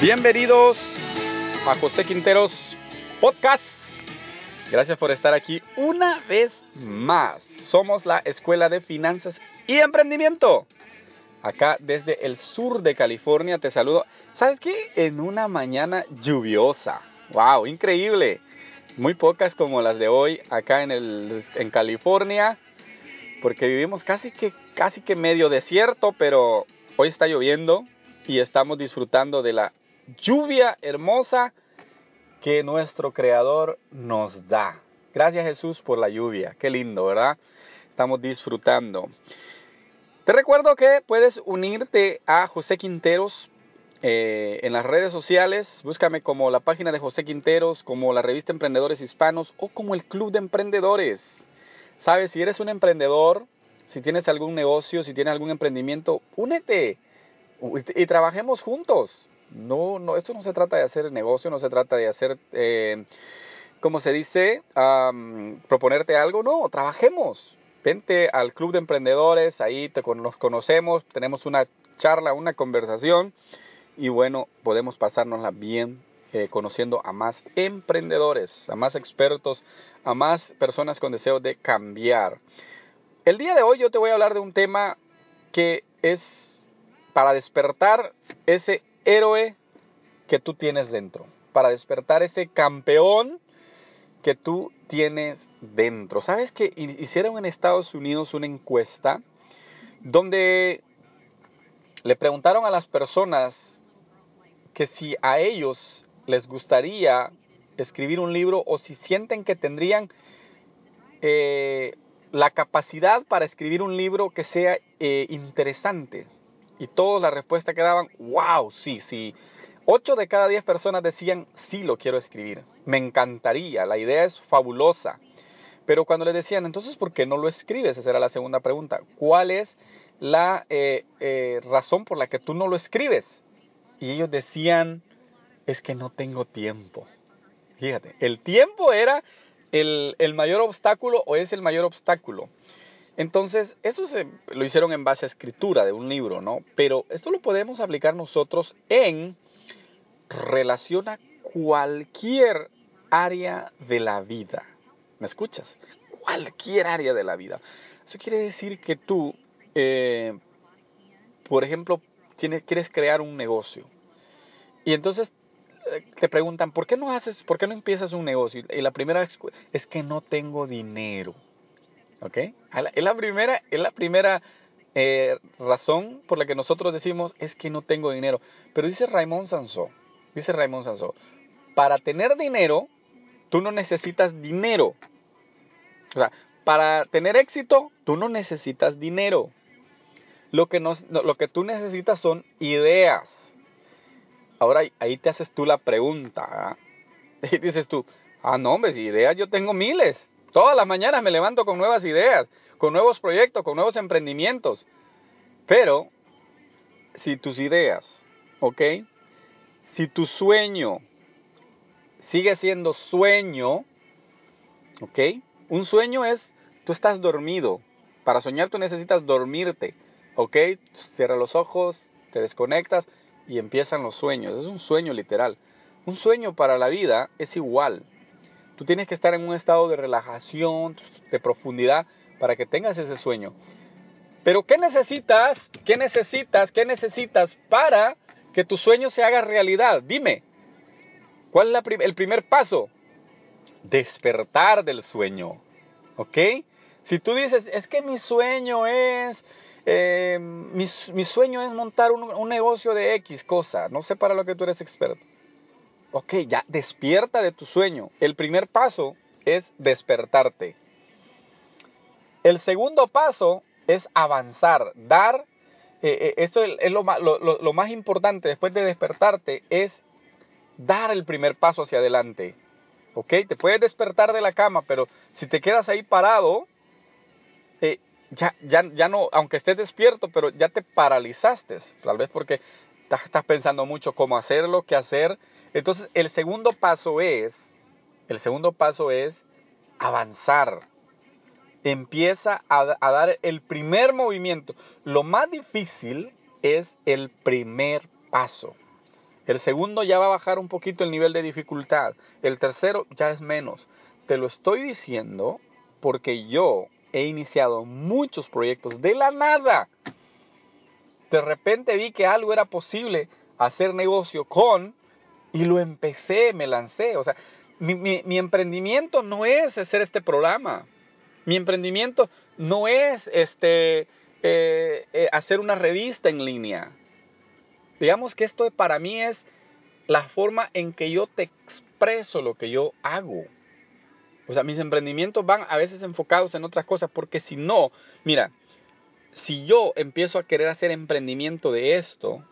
Bienvenidos a José Quinteros Podcast. Gracias por estar aquí una vez más. Somos la Escuela de Finanzas y Emprendimiento. Acá desde el sur de California te saludo. ¿Sabes qué? En una mañana lluviosa. ¡Wow! Increíble. Muy pocas como las de hoy acá en, el, en California. Porque vivimos casi que, casi que medio desierto, pero hoy está lloviendo y estamos disfrutando de la lluvia hermosa que nuestro Creador nos da. Gracias Jesús por la lluvia. Qué lindo, ¿verdad? Estamos disfrutando. Te recuerdo que puedes unirte a José Quinteros eh, en las redes sociales. Búscame como la página de José Quinteros, como la revista Emprendedores Hispanos o como el Club de Emprendedores. Sabes, si eres un emprendedor, si tienes algún negocio, si tienes algún emprendimiento, únete y trabajemos juntos. No, no, esto no se trata de hacer negocio, no se trata de hacer, eh, como se dice, proponerte algo, no, trabajemos. Vente al club de emprendedores, ahí te, nos conocemos, tenemos una charla, una conversación y bueno, podemos pasárnosla bien eh, conociendo a más emprendedores, a más expertos, a más personas con deseo de cambiar. El día de hoy yo te voy a hablar de un tema que es para despertar ese héroe que tú tienes dentro, para despertar ese campeón que tú tienes dentro. ¿Sabes que hicieron en Estados Unidos una encuesta donde le preguntaron a las personas que si a ellos les gustaría escribir un libro o si sienten que tendrían eh, la capacidad para escribir un libro que sea eh, interesante, y todos la respuesta que daban, wow, sí, sí. Ocho de cada diez personas decían, sí, lo quiero escribir. Me encantaría, la idea es fabulosa. Pero cuando le decían, entonces, ¿por qué no lo escribes? Esa era la segunda pregunta. ¿Cuál es la eh, eh, razón por la que tú no lo escribes? Y ellos decían, es que no tengo tiempo. Fíjate, el tiempo era el, el mayor obstáculo o es el mayor obstáculo. Entonces, eso se, lo hicieron en base a escritura de un libro, ¿no? Pero esto lo podemos aplicar nosotros en relación a cualquier área de la vida. ¿Me escuchas? Cualquier área de la vida. Eso quiere decir que tú, eh, por ejemplo, tienes, quieres crear un negocio. Y entonces eh, te preguntan, ¿por qué no haces, por qué no empiezas un negocio? Y la primera es que no tengo dinero. Es la primera, es la primera eh, razón por la que nosotros decimos es que no tengo dinero. Pero dice Raymond Sansó, dice Raymond Sansó, para tener dinero, tú no necesitas dinero. O sea, para tener éxito, tú no necesitas dinero. Lo que, lo que tú necesitas son ideas. Ahora ahí te haces tú la pregunta. ¿ah? Y dices tú, ah, no, hombre, ideas yo tengo miles. Todas las mañanas me levanto con nuevas ideas, con nuevos proyectos, con nuevos emprendimientos. Pero, si tus ideas, ¿ok? Si tu sueño sigue siendo sueño, ¿ok? Un sueño es, tú estás dormido. Para soñar tú necesitas dormirte, ¿ok? Cierra los ojos, te desconectas y empiezan los sueños. Es un sueño literal. Un sueño para la vida es igual. Tú tienes que estar en un estado de relajación, de profundidad, para que tengas ese sueño. Pero ¿qué necesitas? ¿Qué necesitas? ¿Qué necesitas para que tu sueño se haga realidad? Dime, ¿cuál es el primer paso? Despertar del sueño. ¿Ok? Si tú dices, es que mi sueño es, eh, mi, sueño es montar un, un negocio de X cosa, no sé para lo que tú eres experto. Ok, ya despierta de tu sueño. El primer paso es despertarte. El segundo paso es avanzar, dar, eh, eh, esto es, lo, más importante después de despertarte, es dar el primer paso hacia adelante. ¿Ok? Te puedes despertar de la cama, pero si te quedas ahí parado, eh, ya, ya, ya no, aunque estés despierto, pero ya te paralizaste. Tal vez porque estás pensando mucho cómo hacerlo, qué hacer. Entonces, el segundo paso es, el segundo paso es avanzar. Empieza a, a dar el primer movimiento. Lo más difícil es el primer paso. El segundo ya va a bajar un poquito el nivel de dificultad. El tercero ya es menos. Te lo estoy diciendo porque yo he iniciado muchos proyectos de la nada. De repente vi que algo era posible hacer negocio con y lo empecé, me lancé. O sea, mi, emprendimiento no es hacer este programa. Mi emprendimiento no es este, eh, eh, hacer una revista en línea. Digamos que esto para mí es la forma en que yo te expreso lo que yo hago. O sea, mis emprendimientos van a veces enfocados en otras cosas, porque si no, mira, si yo empiezo a querer hacer emprendimiento de esto,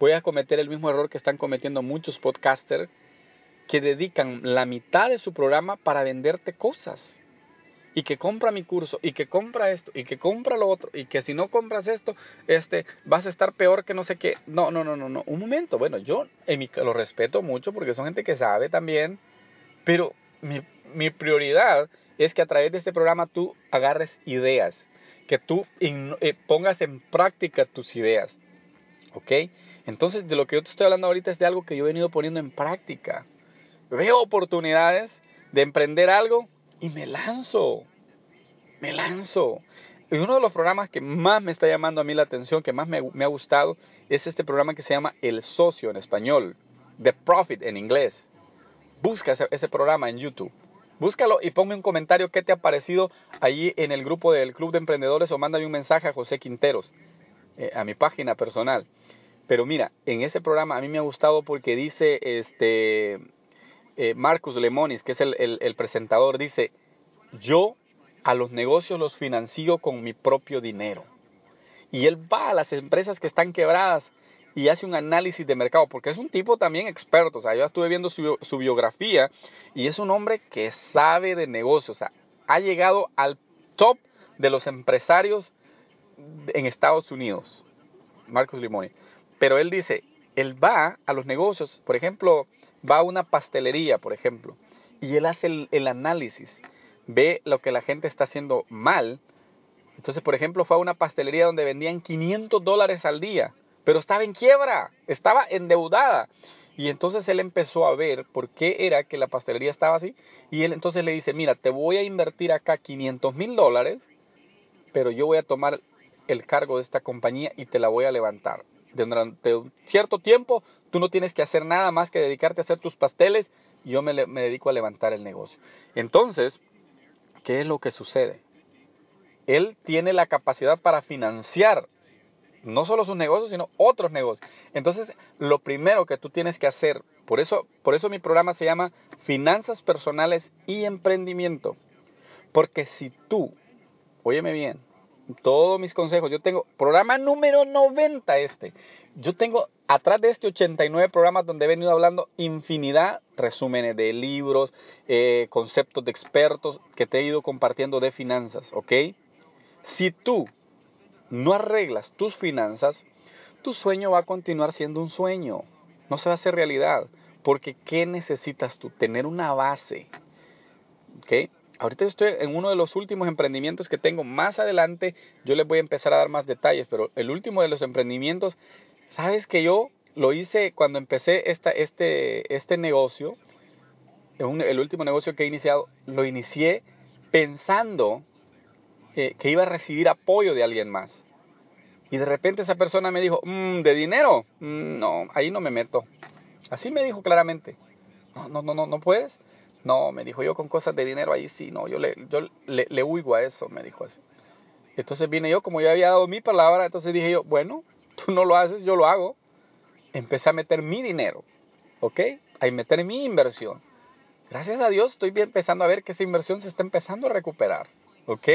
voy a cometer el mismo error que están cometiendo muchos podcasters que dedican la mitad de su programa para venderte cosas y que compra mi curso y que compra esto y que compra lo otro y que si no compras esto, este, vas a estar peor que no sé qué. No, no, no, no, no. Un momento. Bueno, yo en lo respeto mucho porque son gente que sabe también, pero mi, mi prioridad es que a través de este programa tú agarres ideas, que tú eh, pongas en práctica tus ideas. ¿Ok? Entonces, de lo que yo te estoy hablando ahorita es de algo que yo he venido poniendo en práctica. Veo oportunidades de emprender algo y me lanzo, me lanzo. Y uno de los programas que más me está llamando a mí la atención, que más me, ha gustado, es este programa que se llama El Socio en español, The Profit en inglés. Busca ese, programa en YouTube. Búscalo y ponme un comentario qué te ha parecido allí en el grupo del Club de Emprendedores o mándame un mensaje a José Quinteros, eh, a mi página personal. Pero mira, en ese programa a mí me ha gustado porque dice este eh, Marcus Lemonis, que es el, presentador, dice, yo a los negocios los financio con mi propio dinero. Y él va a las empresas que están quebradas y hace un análisis de mercado, porque es un tipo también experto. O sea, yo estuve viendo su, biografía y es un hombre que sabe de negocios. O sea, ha llegado al top de los empresarios en Estados Unidos. Marcus Limoni. Pero él dice, él va a los negocios, por ejemplo, va a una pastelería, por ejemplo, y él hace el, análisis, ve lo que la gente está haciendo mal. Entonces, por ejemplo, fue a una pastelería donde vendían 500 dólares al día, pero estaba en quiebra, estaba endeudada. Y entonces él empezó a ver por qué era que la pastelería estaba así. Y él entonces le dice, mira, te voy a invertir acá 500 mil dólares, pero yo voy a tomar el cargo de esta compañía y te la voy a levantar durante un cierto tiempo tú no tienes que hacer nada más que dedicarte a hacer tus pasteles y yo me, dedico a levantar el negocio. Entonces, ¿qué es lo que sucede? Él tiene la capacidad para financiar no solo sus negocios, sino otros negocios. Entonces, lo primero que tú tienes que hacer, por eso, por eso mi programa se llama Finanzas Personales y Emprendimiento. Porque si tú, óyeme bien, todos mis consejos. Yo tengo programa número 90 este. Yo tengo atrás de este 89 programas donde he venido hablando infinidad, resúmenes de libros, eh, conceptos de expertos que te he ido compartiendo de finanzas, ¿ok? Si tú no arreglas tus finanzas, tu sueño va a continuar siendo un sueño. No se va a hacer realidad. Porque ¿qué necesitas tú? Tener una base. ¿Ok? Ahorita estoy en uno de los últimos emprendimientos que tengo. Más adelante yo les voy a empezar a dar más detalles, pero el último de los emprendimientos, sabes que yo lo hice cuando empecé esta, este, este negocio, el último negocio que he iniciado, lo inicié pensando que iba a recibir apoyo de alguien más. Y de repente esa persona me dijo, mm, ¿de dinero? Mm, no, ahí no me meto. Así me dijo claramente. No, no, no, no puedes. No, me dijo yo con cosas de dinero ahí sí, no, yo le, yo le, le a eso, me dijo así. Entonces vine yo, como ya había dado mi palabra, entonces dije yo, bueno, tú no lo haces, yo lo hago. Empecé a meter mi dinero, ¿ok? a meter mi inversión. Gracias a Dios estoy empezando a ver que esa inversión se está empezando a recuperar. ¿Ok?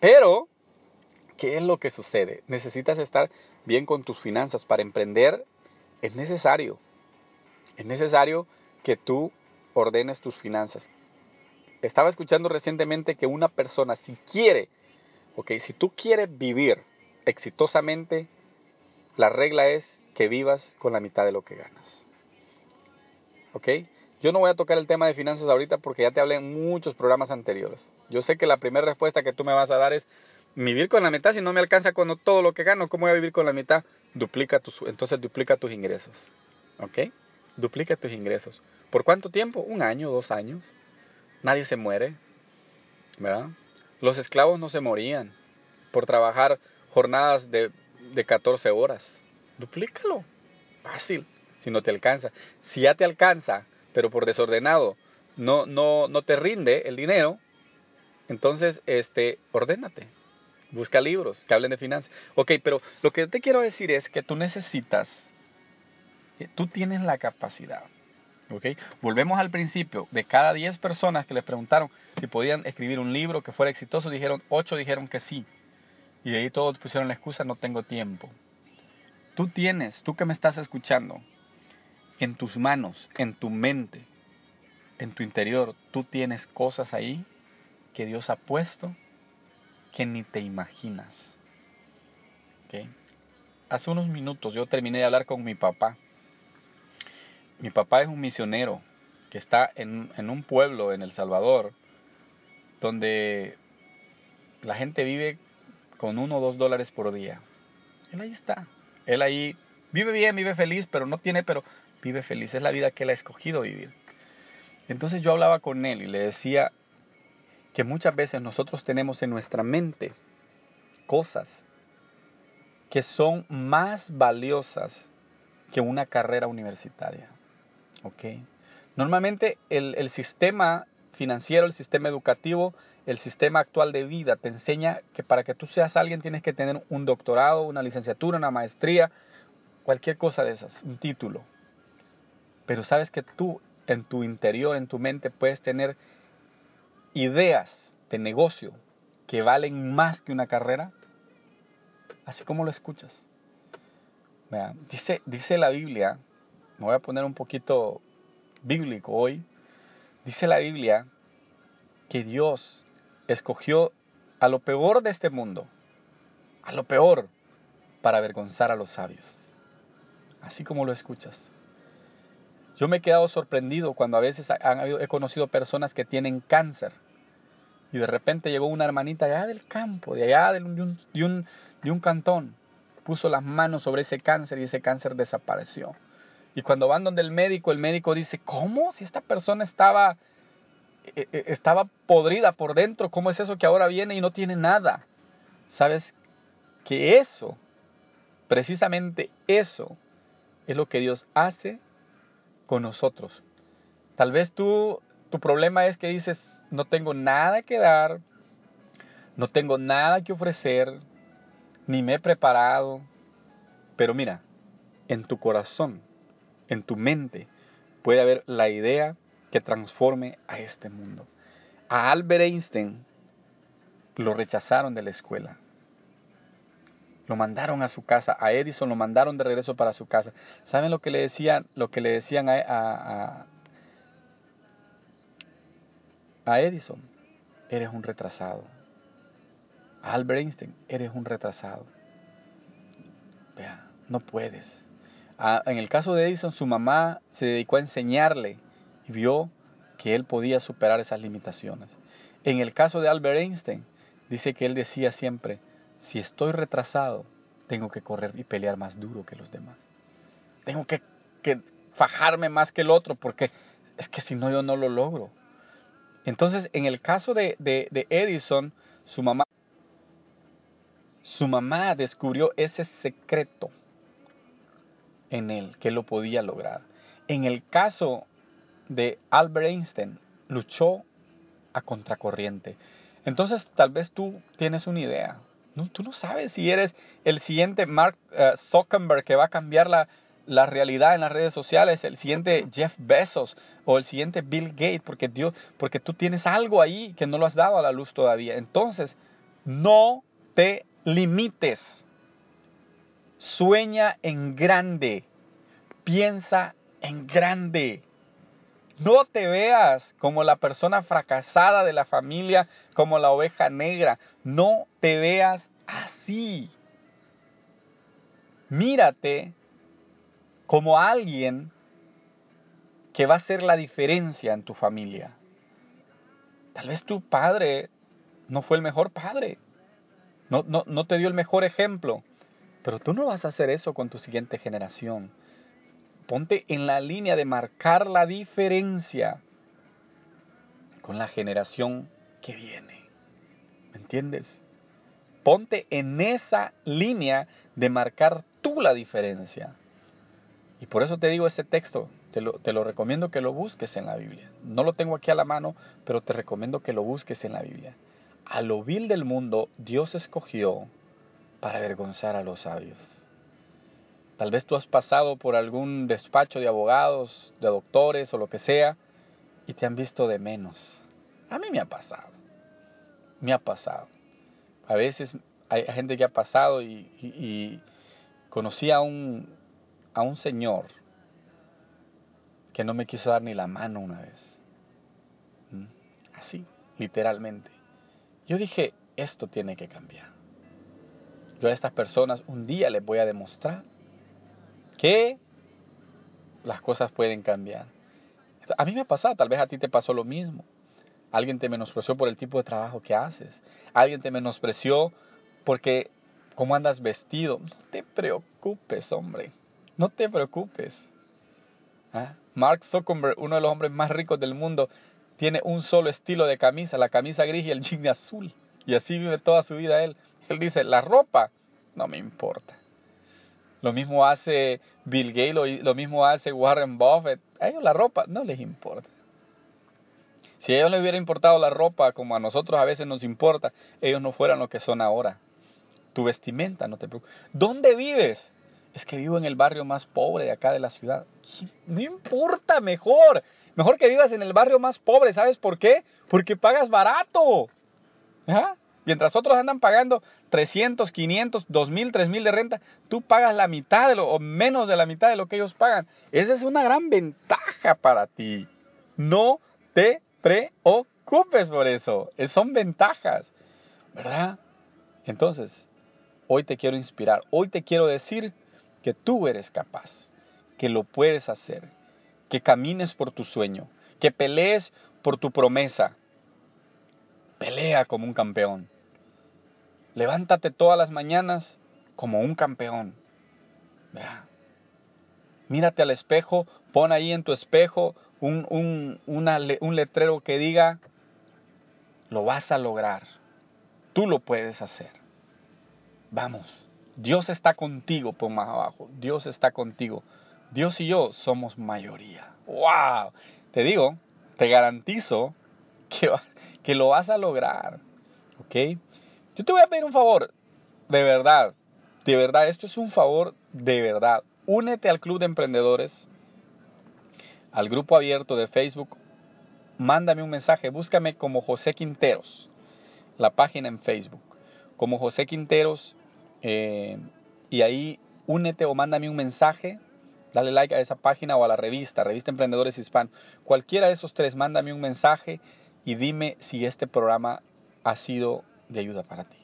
Pero, ¿qué es lo que sucede? Necesitas estar bien con tus finanzas. Para emprender es necesario. Es necesario que tú ordenes tus finanzas. Estaba escuchando recientemente que una persona, si quiere, ok, si tú quieres vivir exitosamente, la regla es que vivas con la mitad de lo que ganas. ¿Ok? Yo no voy a tocar el tema de finanzas ahorita porque ya te hablé en muchos programas anteriores. Yo sé que la primera respuesta que tú me vas a dar es vivir con la mitad si no me alcanza con todo lo que gano. ¿Cómo voy a vivir con la mitad? Duplica tus, entonces duplica tus ingresos. ¿Ok? Duplica tus ingresos. ¿Por cuánto tiempo? Un año, dos años. Nadie se muere. ¿Verdad? Los esclavos no se morían por trabajar jornadas de, de 14 horas. Duplícalo. Fácil. Si no te alcanza. Si ya te alcanza, pero por desordenado no, no, no te rinde el dinero, entonces, este, ordénate. Busca libros que hablen de finanzas. Ok, pero lo que te quiero decir es que tú necesitas, tú tienes la capacidad. Ok, volvemos al principio. De cada 10 personas que les preguntaron si podían escribir un libro que fuera exitoso, dijeron 8 dijeron que sí. Y de ahí todos pusieron la excusa, no tengo tiempo. Tú tienes, tú que me estás escuchando, en tus manos, en tu mente, en tu interior, tú tienes cosas ahí que Dios ha puesto que ni te imaginas. Hace unos minutos yo terminé de hablar con mi papá. Mi papá es un misionero que está en, en un pueblo en El Salvador donde la gente vive con uno o dos dólares por día. Él ahí está. Él ahí vive bien, vive feliz, pero no tiene, pero vive feliz. Es la vida que él ha escogido vivir. Entonces yo hablaba con él y le decía que muchas veces nosotros tenemos en nuestra mente cosas que son más valiosas que una carrera universitaria. ¿Ok? Normalmente el, el sistema financiero, el sistema educativo, el sistema actual de vida te enseña que para que tú seas alguien tienes que tener un doctorado, una licenciatura, una maestría, cualquier cosa de esas, un título. Pero sabes que tú en tu interior, en tu mente, puedes tener ideas de negocio que valen más que una carrera, así como lo escuchas. dice, dice la Biblia, me voy a poner un poquito bíblico hoy, dice la Biblia que Dios escogió a lo peor de este mundo, a lo peor, para avergonzar a los sabios. Así como lo escuchas. Yo me he quedado sorprendido cuando a veces he conocido personas que tienen cáncer y de repente llegó una hermanita allá del campo, de allá de un, de un, de un cantón, puso las manos sobre ese cáncer y ese cáncer desapareció. Y cuando van donde el médico, el médico dice, ¿cómo? Si esta persona estaba, e, e, estaba podrida por dentro, ¿cómo es eso que ahora viene y no tiene nada? ¿Sabes? Que eso, precisamente eso, es lo que Dios hace con nosotros. Tal vez tú, tu problema es que dices, no tengo nada que dar, no tengo nada que ofrecer, ni me he preparado. Pero mira, en tu corazón, en tu mente, puede haber la idea que transforme a este mundo. A Albert Einstein lo rechazaron de la escuela. Lo mandaron a su casa. A Edison lo mandaron de regreso para su casa. ¿Saben lo que le decían, lo que le decían a, a, a Edison? Eres un retrasado. A Albert Einstein, eres un retrasado. Vea, no puedes. En el caso de Edison, su mamá se dedicó a enseñarle y vio que él podía superar esas limitaciones. En el caso de Albert Einstein, dice que él decía siempre, si estoy retrasado, tengo que correr y pelear más duro que los demás. Tengo que, fajarme más que el otro porque es que si no yo no lo logro. Entonces, en el caso de, de, Edison, su mamá, su mamá descubrió ese secreto en él, que lo podía lograr. En el caso de Albert Einstein, luchó a contracorriente. Entonces, tal vez tú tienes una idea. Tú no sabes si eres el siguiente Mark uh, Zuckerberg que va a cambiar la, la realidad en las redes sociales, el siguiente Jeff Bezos o el siguiente Bill Gates, porque Dios, porque tú tienes algo ahí que no lo has dado a la luz todavía. Entonces, no te limites. Sueña en grande. Piensa en grande. No te veas como la persona fracasada de la familia, como la oveja negra. No te veas así. Mírate como alguien que va a hacer la diferencia en tu familia. Tal vez tu padre no fue el mejor padre, no, no, no te dio el mejor ejemplo, pero tú no vas a hacer eso con tu siguiente generación. Ponte en la línea de marcar la diferencia con la generación que viene. ¿Me entiendes? Ponte en esa línea de marcar tú la diferencia. Y por eso te digo este texto, te lo, te lo, recomiendo que lo busques en la Biblia. No lo tengo aquí a la mano, pero te recomiendo que lo busques en la Biblia. A lo vil del mundo Dios escogió para avergonzar a los sabios. Tal vez tú has pasado por algún despacho de abogados, de doctores o lo que sea, y te han visto de menos. A mí me ha pasado. Me ha pasado. A veces hay gente que ha pasado y, conocí a un, a un señor que no me quiso dar ni la mano una vez. ¿Mm? Así, literalmente. Yo dije, esto tiene que cambiar. Yo a estas personas un día les voy a demostrar que las cosas pueden cambiar. A mí me ha pasado, tal vez a ti te pasó lo mismo. Alguien te menospreció por el tipo de trabajo que haces. Alguien te menospreció porque cómo andas vestido. No te preocupes, hombre. No te preocupes. ¿Ah? Mark Zuckerberg, uno de los hombres más ricos del mundo, tiene un solo estilo de camisa, la camisa gris y el jean azul. Y así vive toda su vida él. Él dice, la ropa no me importa. Lo mismo hace Bill Gates, lo, lo mismo hace Warren Buffett. A ellos la ropa no les importa. Si a ellos les hubiera importado la ropa como a nosotros a veces nos importa, ellos no fueran lo que son ahora. Tu vestimenta, no te preocupes. ¿Dónde vives? es que vivo en el barrio más pobre de acá de la ciudad. No importa, mejor. Mejor que vivas en el barrio más pobre, ¿sabes por qué? Porque pagas barato. Mientras otros andan pagando 300, 500, 2000, 3000 de renta, tú pagas la mitad de lo, o menos de la mitad de lo que ellos pagan. Esa es una gran ventaja para ti. No te preocupes por eso. Son ventajas. ¿Verdad? Entonces, hoy te quiero inspirar. Hoy te quiero decir que tú eres capaz, que lo puedes hacer, que camines por tu sueño, que pelees por tu promesa. Pelea como un campeón. Levántate todas las mañanas como un campeón. Mírate al espejo, pon ahí en tu espejo un, un, un letrero que diga, lo vas a lograr, tú lo puedes hacer. Vamos. Dios está contigo, por más abajo. Dios está contigo. Dios y yo somos mayoría. ¡Wow! Te digo, te garantizo que, que lo vas a lograr. ¿Ok? Yo te voy a pedir un favor. De verdad. De verdad. Esto es un favor de verdad. Únete al Club de Emprendedores. Al grupo abierto de Facebook. Mándame un mensaje. Búscame como José Quinteros. La página en Facebook. Como José Quinteros eh, y ahí únete o mándame un mensaje, dale like a esa página o a la revista, Revista Emprendedores Hispanos. Cualquiera de esos tres, mándame un mensaje y dime si este programa ha sido de ayuda para ti.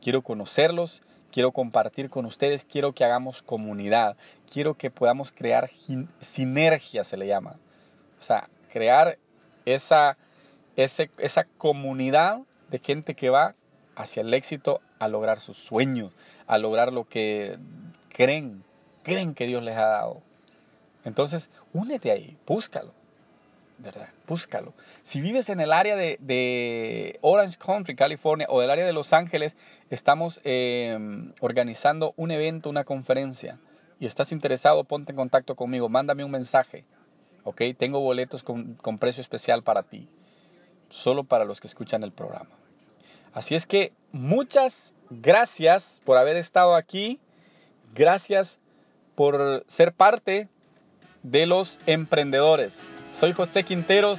Quiero conocerlos, quiero compartir con ustedes, quiero que hagamos comunidad, quiero que podamos crear sinergia, se le llama. O sea, crear esa, esa comunidad de gente que va hacia el éxito a lograr sus sueños, a lograr lo que creen, creen que Dios les ha dado. Entonces, únete ahí, búscalo, ¿verdad? Búscalo. Si vives en el área de, Orange Country, California, o del área de Los Ángeles, estamos em, organizando un evento, una conferencia, y estás interesado, ponte en contacto conmigo, mándame un mensaje, ¿ok? Tengo boletos con, con precio especial para ti, solo para los que escuchan el programa. Así es que muchas gracias por haber estado aquí. Gracias por ser parte de los emprendedores. Soy José Quinteros.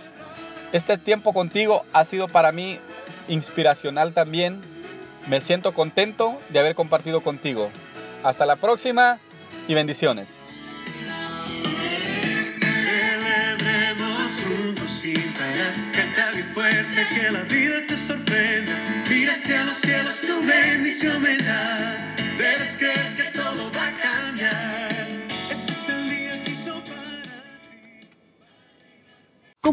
Este tiempo contigo ha sido para mí inspiracional también. Me siento contento de haber compartido contigo. Hasta la próxima y bendiciones.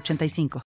906985.